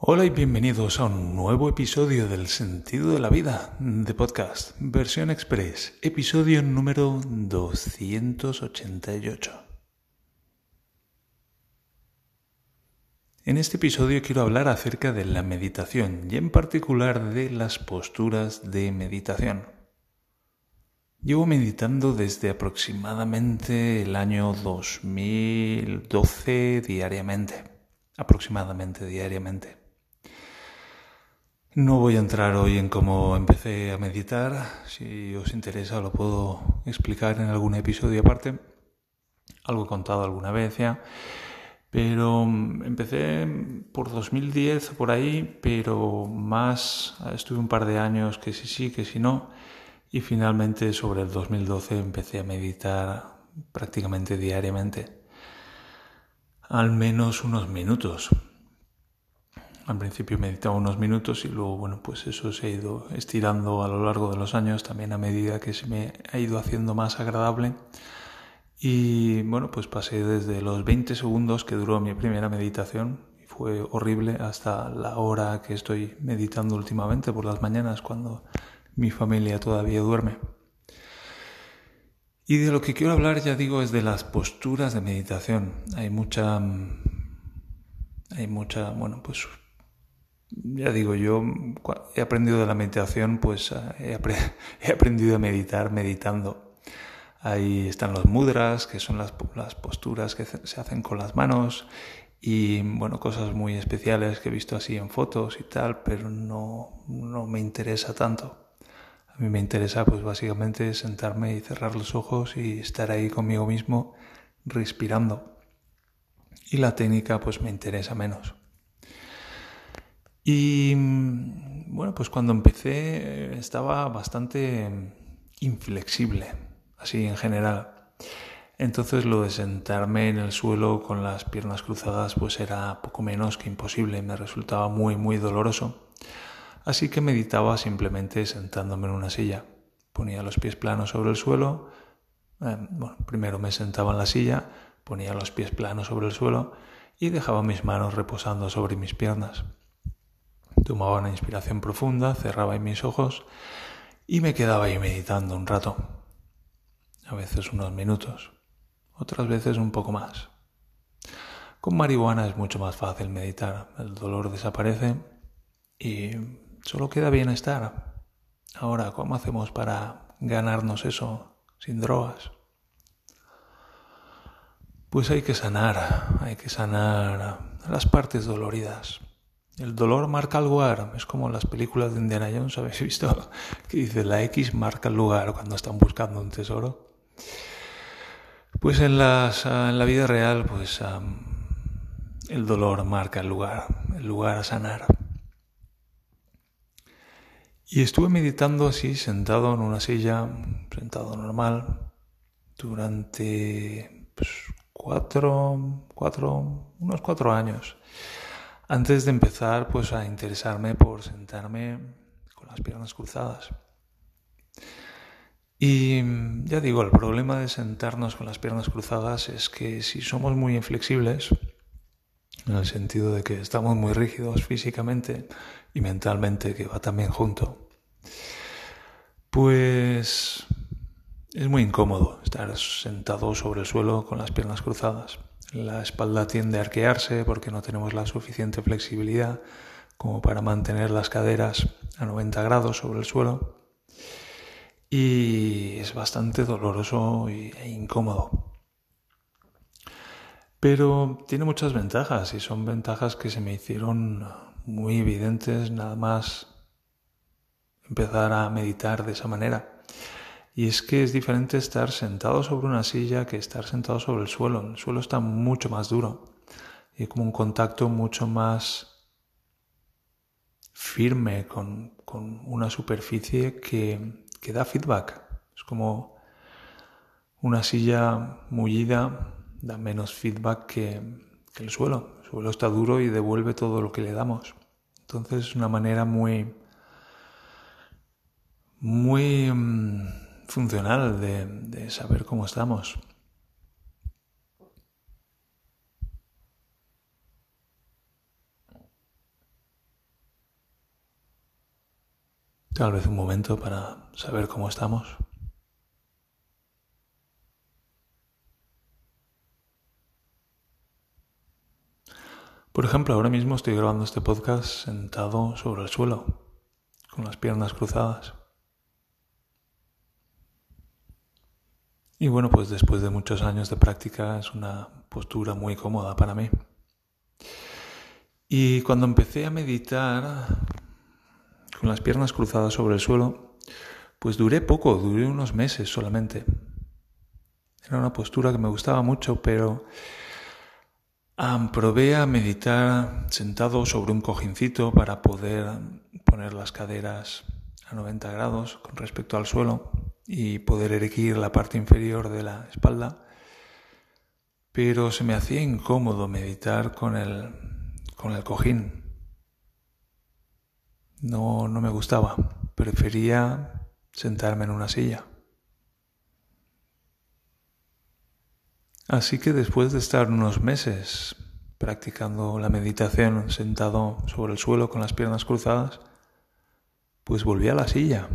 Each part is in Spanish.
Hola y bienvenidos a un nuevo episodio del Sentido de la Vida de podcast, versión express, episodio número 288. En este episodio quiero hablar acerca de la meditación y en particular de las posturas de meditación. Llevo meditando desde aproximadamente el año 2012 diariamente, aproximadamente diariamente. No voy a entrar hoy en cómo empecé a meditar, si os interesa lo puedo explicar en algún episodio aparte, algo he contado alguna vez ya, pero mm, empecé por 2010 por ahí, pero más estuve un par de años que sí sí, que sí no, y finalmente sobre el 2012 empecé a meditar prácticamente diariamente, al menos unos minutos al principio meditaba unos minutos y luego, bueno, pues eso se ha ido estirando a lo largo de los años, también a medida que se me ha ido haciendo más agradable. Y bueno, pues pasé desde los 20 segundos que duró mi primera meditación, y fue horrible, hasta la hora que estoy meditando últimamente por las mañanas, cuando mi familia todavía duerme. Y de lo que quiero hablar, ya digo, es de las posturas de meditación. Hay mucha. Hay mucha, bueno, pues ya digo, yo he aprendido de la meditación, pues eh, he, aprendido a meditar meditando. Ahí están los mudras, que son las, posturas que se hacen con las manos y bueno, cosas muy especiales que he visto así en fotos y tal, pero no, no me interesa tanto. A mí me interesa pues básicamente sentarme y cerrar los ojos y estar ahí conmigo mismo respirando. Y la técnica pues me interesa menos. Y mm, bueno, pues cuando empecé eh, estaba bastante inflexible, así en general. Entonces lo de sentarme en el suelo con las piernas cruzadas pues era poco menos que imposible, me resultaba muy muy doloroso. Así que meditaba simplemente sentándome en una silla. Ponía los pies planos sobre el suelo. Eh, bueno, primero me sentaba en la silla, ponía los pies planos sobre el suelo y dejaba mis manos reposando sobre mis piernas. Tomaba una inspiración profunda, cerraba mis ojos y me quedaba ahí meditando un rato. A veces unos minutos, otras veces un poco más. Con marihuana es mucho más fácil meditar. El dolor desaparece y solo queda bienestar. Ahora, ¿cómo hacemos para ganarnos eso sin drogas? Pues hay que sanar, hay que sanar las partes doloridas. El dolor marca el lugar. Es como las películas de Indiana Jones, ¿habéis visto? Que dice la X marca el lugar cuando están buscando un tesoro. Pues en, las, ah, en la vida real, pues el dolor marca el lugar, el lugar a sanar. Y estuve meditando así, sentado en una silla, sentado normal, durante pues, cuatro, cuatro, unos cuatro años antes de empezar pues a interesarme por sentarme con las piernas cruzadas. Y ya digo, el problema de sentarnos con las piernas cruzadas es que si somos muy inflexibles, en el sentido de que estamos muy rígidos físicamente y mentalmente, que va también junto, pues es muy incómodo estar sentado sobre el suelo con las piernas cruzadas. La espalda tiende a arquearse porque no tenemos la suficiente flexibilidad como para mantener las caderas a 90 grados sobre el suelo. Y es bastante doloroso e incómodo. Pero tiene muchas ventajas y son ventajas que se me hicieron muy evidentes nada más empezar a meditar de esa manera. Y es que es diferente estar sentado sobre una silla que estar sentado sobre el suelo. El suelo está mucho más duro y como un contacto mucho más firme con, una superficie que, que, da feedback. Es como una silla mullida da menos feedback que, que el suelo. El suelo está duro y devuelve todo lo que le damos. Entonces es una manera muy, muy mm, funcional de, de saber cómo estamos. Tal vez un momento para saber cómo estamos. Por ejemplo, ahora mismo estoy grabando este podcast sentado sobre el suelo, con las piernas cruzadas. Y bueno, pues después de muchos años de práctica es una postura muy cómoda para mí. Y cuando empecé a meditar con las piernas cruzadas sobre el suelo, pues duré poco, duré unos meses solamente. Era una postura que me gustaba mucho, pero probé a meditar sentado sobre un cojincito para poder poner las caderas a 90 grados con respecto al suelo y poder erguir la parte inferior de la espalda. Pero se me hacía incómodo meditar con el, con el cojín. No, no me gustaba. Prefería sentarme en una silla. Así que después de estar unos meses practicando la meditación sentado sobre el suelo con las piernas cruzadas, pues volví a la silla.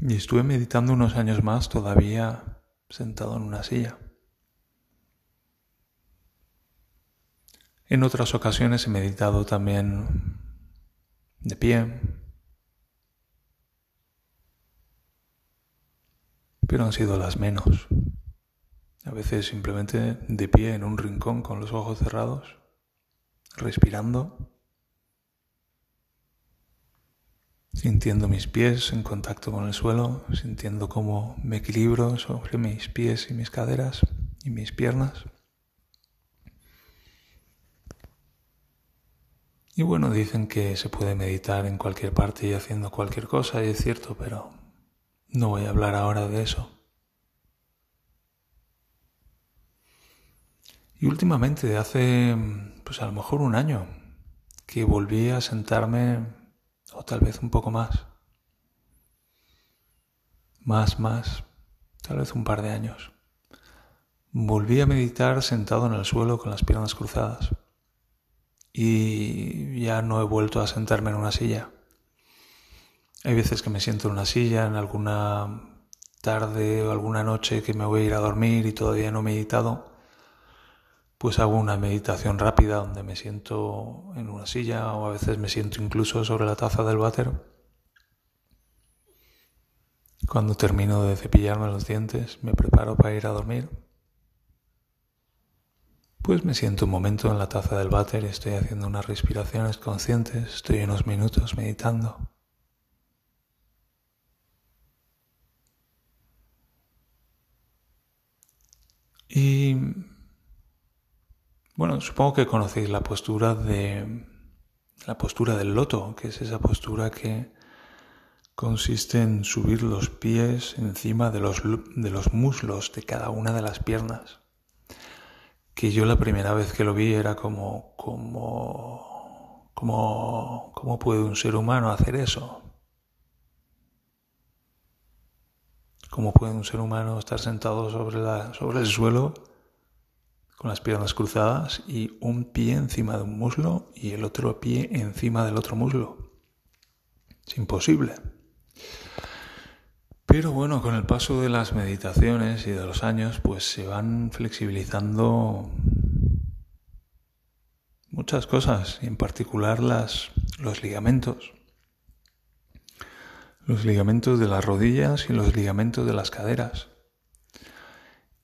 Y estuve meditando unos años más todavía sentado en una silla. En otras ocasiones he meditado también de pie, pero han sido las menos. A veces simplemente de pie en un rincón con los ojos cerrados, respirando, sintiendo mis pies en contacto con el suelo, sintiendo cómo me equilibro sobre mis pies y mis caderas y mis piernas. Y bueno, dicen que se puede meditar en cualquier parte y haciendo cualquier cosa, y es cierto, pero no voy a hablar ahora de eso. Y últimamente, hace pues a lo mejor un año, que volví a sentarme, o tal vez un poco más, más, más, tal vez un par de años. Volví a meditar sentado en el suelo con las piernas cruzadas y ya no he vuelto a sentarme en una silla. Hay veces que me siento en una silla en alguna tarde o alguna noche que me voy a ir a dormir y todavía no he meditado pues hago una meditación rápida donde me siento en una silla o a veces me siento incluso sobre la taza del váter. Cuando termino de cepillarme los dientes, me preparo para ir a dormir. Pues me siento un momento en la taza del váter, estoy haciendo unas respiraciones conscientes, estoy unos minutos meditando. Y bueno, supongo que conocéis la postura de la postura del loto, que es esa postura que consiste en subir los pies encima de los, de los muslos de cada una de las piernas. Que yo la primera vez que lo vi era como, como, como, ¿cómo puede un ser humano hacer eso? ¿Cómo puede un ser humano estar sentado sobre, la, sobre el suelo con las piernas cruzadas y un pie encima de un muslo y el otro pie encima del otro muslo. Es imposible. Pero bueno, con el paso de las meditaciones y de los años, pues se van flexibilizando muchas cosas, y en particular las, los ligamentos. Los ligamentos de las rodillas y los ligamentos de las caderas.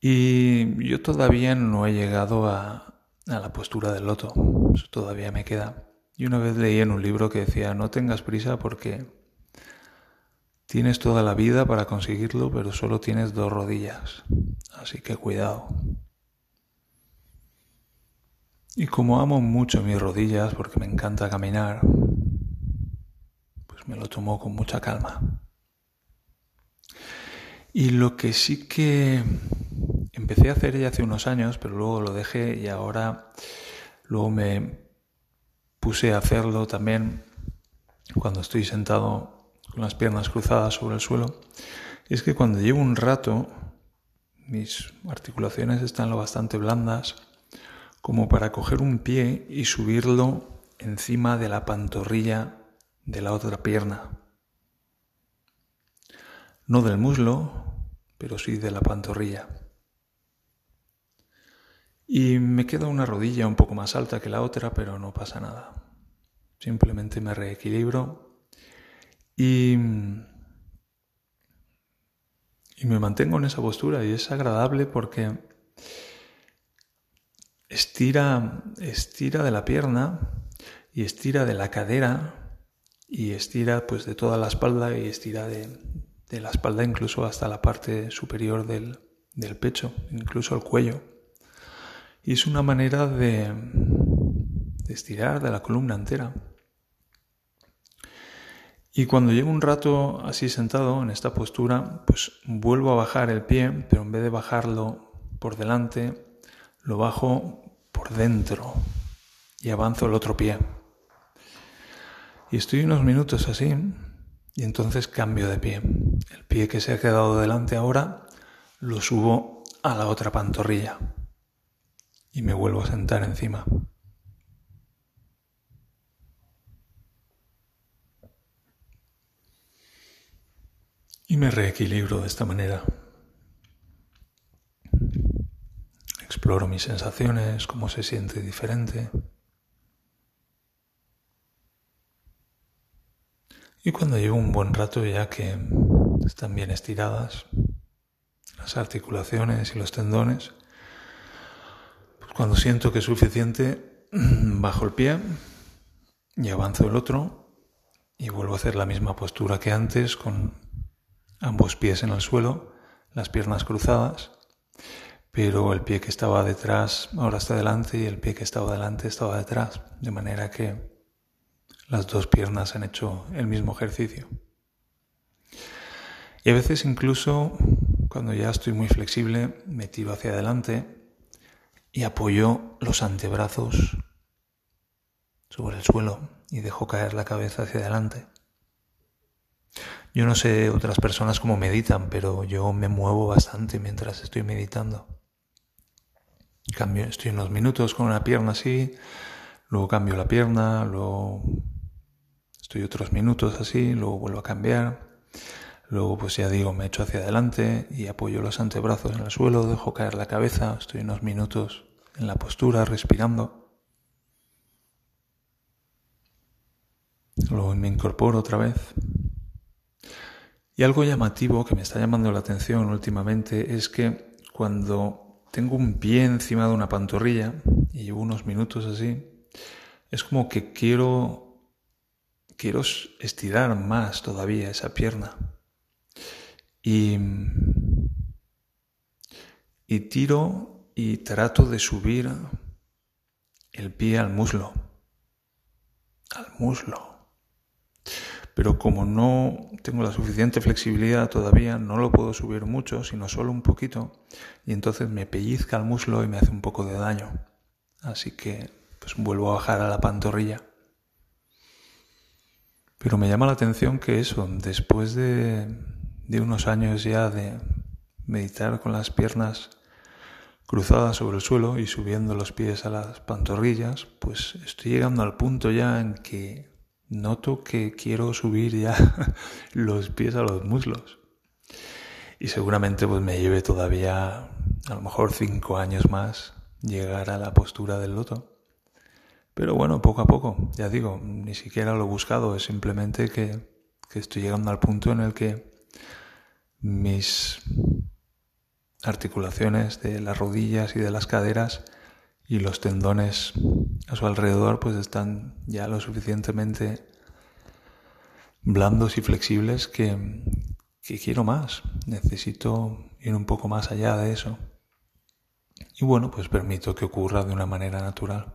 Y yo todavía no he llegado a, la postura del loto, eso todavía me queda. Y una vez leí en un libro que decía, no tengas prisa porque tienes toda la vida para conseguirlo, pero solo tienes dos rodillas, así que cuidado. Y como amo mucho mis rodillas porque me encanta caminar, pues me lo tomo con mucha calma. Y lo que sí que empecé a hacer ya hace unos años, pero luego lo dejé y ahora luego me puse a hacerlo también cuando estoy sentado con las piernas cruzadas sobre el suelo, es que cuando llevo un rato mis articulaciones están lo bastante blandas como para coger un pie y subirlo encima de la pantorrilla de la otra pierna. no del muslo, pero sí de la pantorrilla. Y me queda una rodilla un poco más alta que la otra, pero no pasa nada. Simplemente me reequilibro y, y me mantengo en esa postura y es agradable porque estira, estira de la pierna y estira de la cadera y estira pues de toda la espalda y estira de, la espalda incluso hasta la parte superior del, del pecho, incluso el cuello. Y es una manera de, de estirar de la columna entera. Y cuando llevo un rato así sentado en esta postura, pues vuelvo a bajar el pie, pero en vez de bajarlo por delante, lo bajo por dentro y avanzo el otro pie. Y estoy unos minutos así y entonces cambio de pie. El pie que se ha quedado delante ahora lo subo a la otra pantorrilla y me vuelvo a sentar encima. Y me reequilibro de esta manera. Exploro mis sensaciones, cómo se siente diferente. Y cuando llevo un buen rato ya que están bien estiradas las articulaciones y los tendones, cuando siento que es suficiente, bajo el pie y avanzo el otro y vuelvo a hacer la misma postura que antes con ambos pies en el suelo, las piernas cruzadas, pero el pie que estaba detrás ahora está delante y el pie que estaba delante estaba detrás, de manera que las dos piernas han hecho el mismo ejercicio. Y a veces incluso cuando ya estoy muy flexible me tiro hacia adelante y apoyo los antebrazos sobre el suelo y dejo caer la cabeza hacia adelante. Yo no sé otras personas cómo meditan, pero yo me muevo bastante mientras estoy meditando. Cambio, estoy unos minutos con una pierna así, luego cambio la pierna, luego Estoy otros minutos así, luego vuelvo a cambiar. Luego, pues ya digo, me echo hacia adelante y apoyo los antebrazos en el suelo, dejo caer la cabeza, estoy unos minutos en la postura, respirando. Luego me incorporo otra vez. Y algo llamativo que me está llamando la atención últimamente es que cuando tengo un pie encima de una pantorrilla y llevo unos minutos así, es como que quiero quiero estirar más todavía esa pierna. Y, y tiro y trato de subir el pie al muslo. Al muslo. Pero como no tengo la suficiente flexibilidad todavía, no lo puedo subir mucho, sino solo un poquito. Y entonces me pellizca el muslo y me hace un poco de daño. Así que pues vuelvo a bajar a la pantorrilla. Pero me llama la atención que eso, después de, unos años ya de meditar con las piernas cruzadas sobre el suelo y subiendo los pies a las pantorrillas, pues estoy llegando al punto ya en que noto que quiero subir ya los pies a los muslos. Y seguramente pues me lleve todavía a lo mejor cinco años más llegar a la postura del loto. Pero bueno, poco a poco, ya digo, ni siquiera lo he buscado, es simplemente que, estoy llegando al punto en el que mis articulaciones de las rodillas y de las caderas y los tendones a su alrededor pues están ya lo suficientemente blandos y flexibles que, que quiero más, necesito ir un poco más allá de eso. Y bueno, pues permito que ocurra de una manera natural.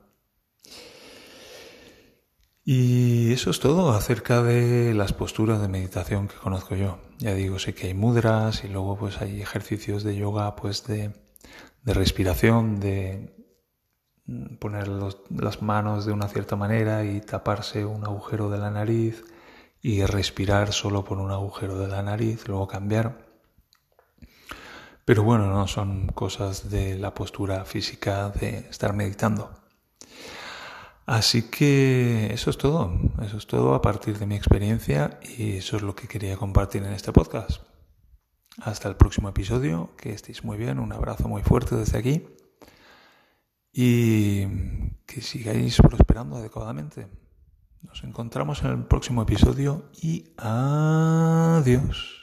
Y eso es todo acerca de las posturas de meditación que conozco yo. Ya digo, sé que hay mudras y luego pues hay ejercicios de yoga pues de, respiración, de poner las manos de una cierta manera y taparse un agujero de la nariz y respirar solo por un agujero de la nariz, luego cambiar. Pero bueno, no son cosas de la postura física de estar meditando. Así que eso es todo, eso es todo a partir de mi experiencia y eso es lo que quería compartir en este podcast. Hasta el próximo episodio, que estéis muy bien, un abrazo muy fuerte desde aquí y que sigáis prosperando adecuadamente. Nos encontramos en el próximo episodio y adiós.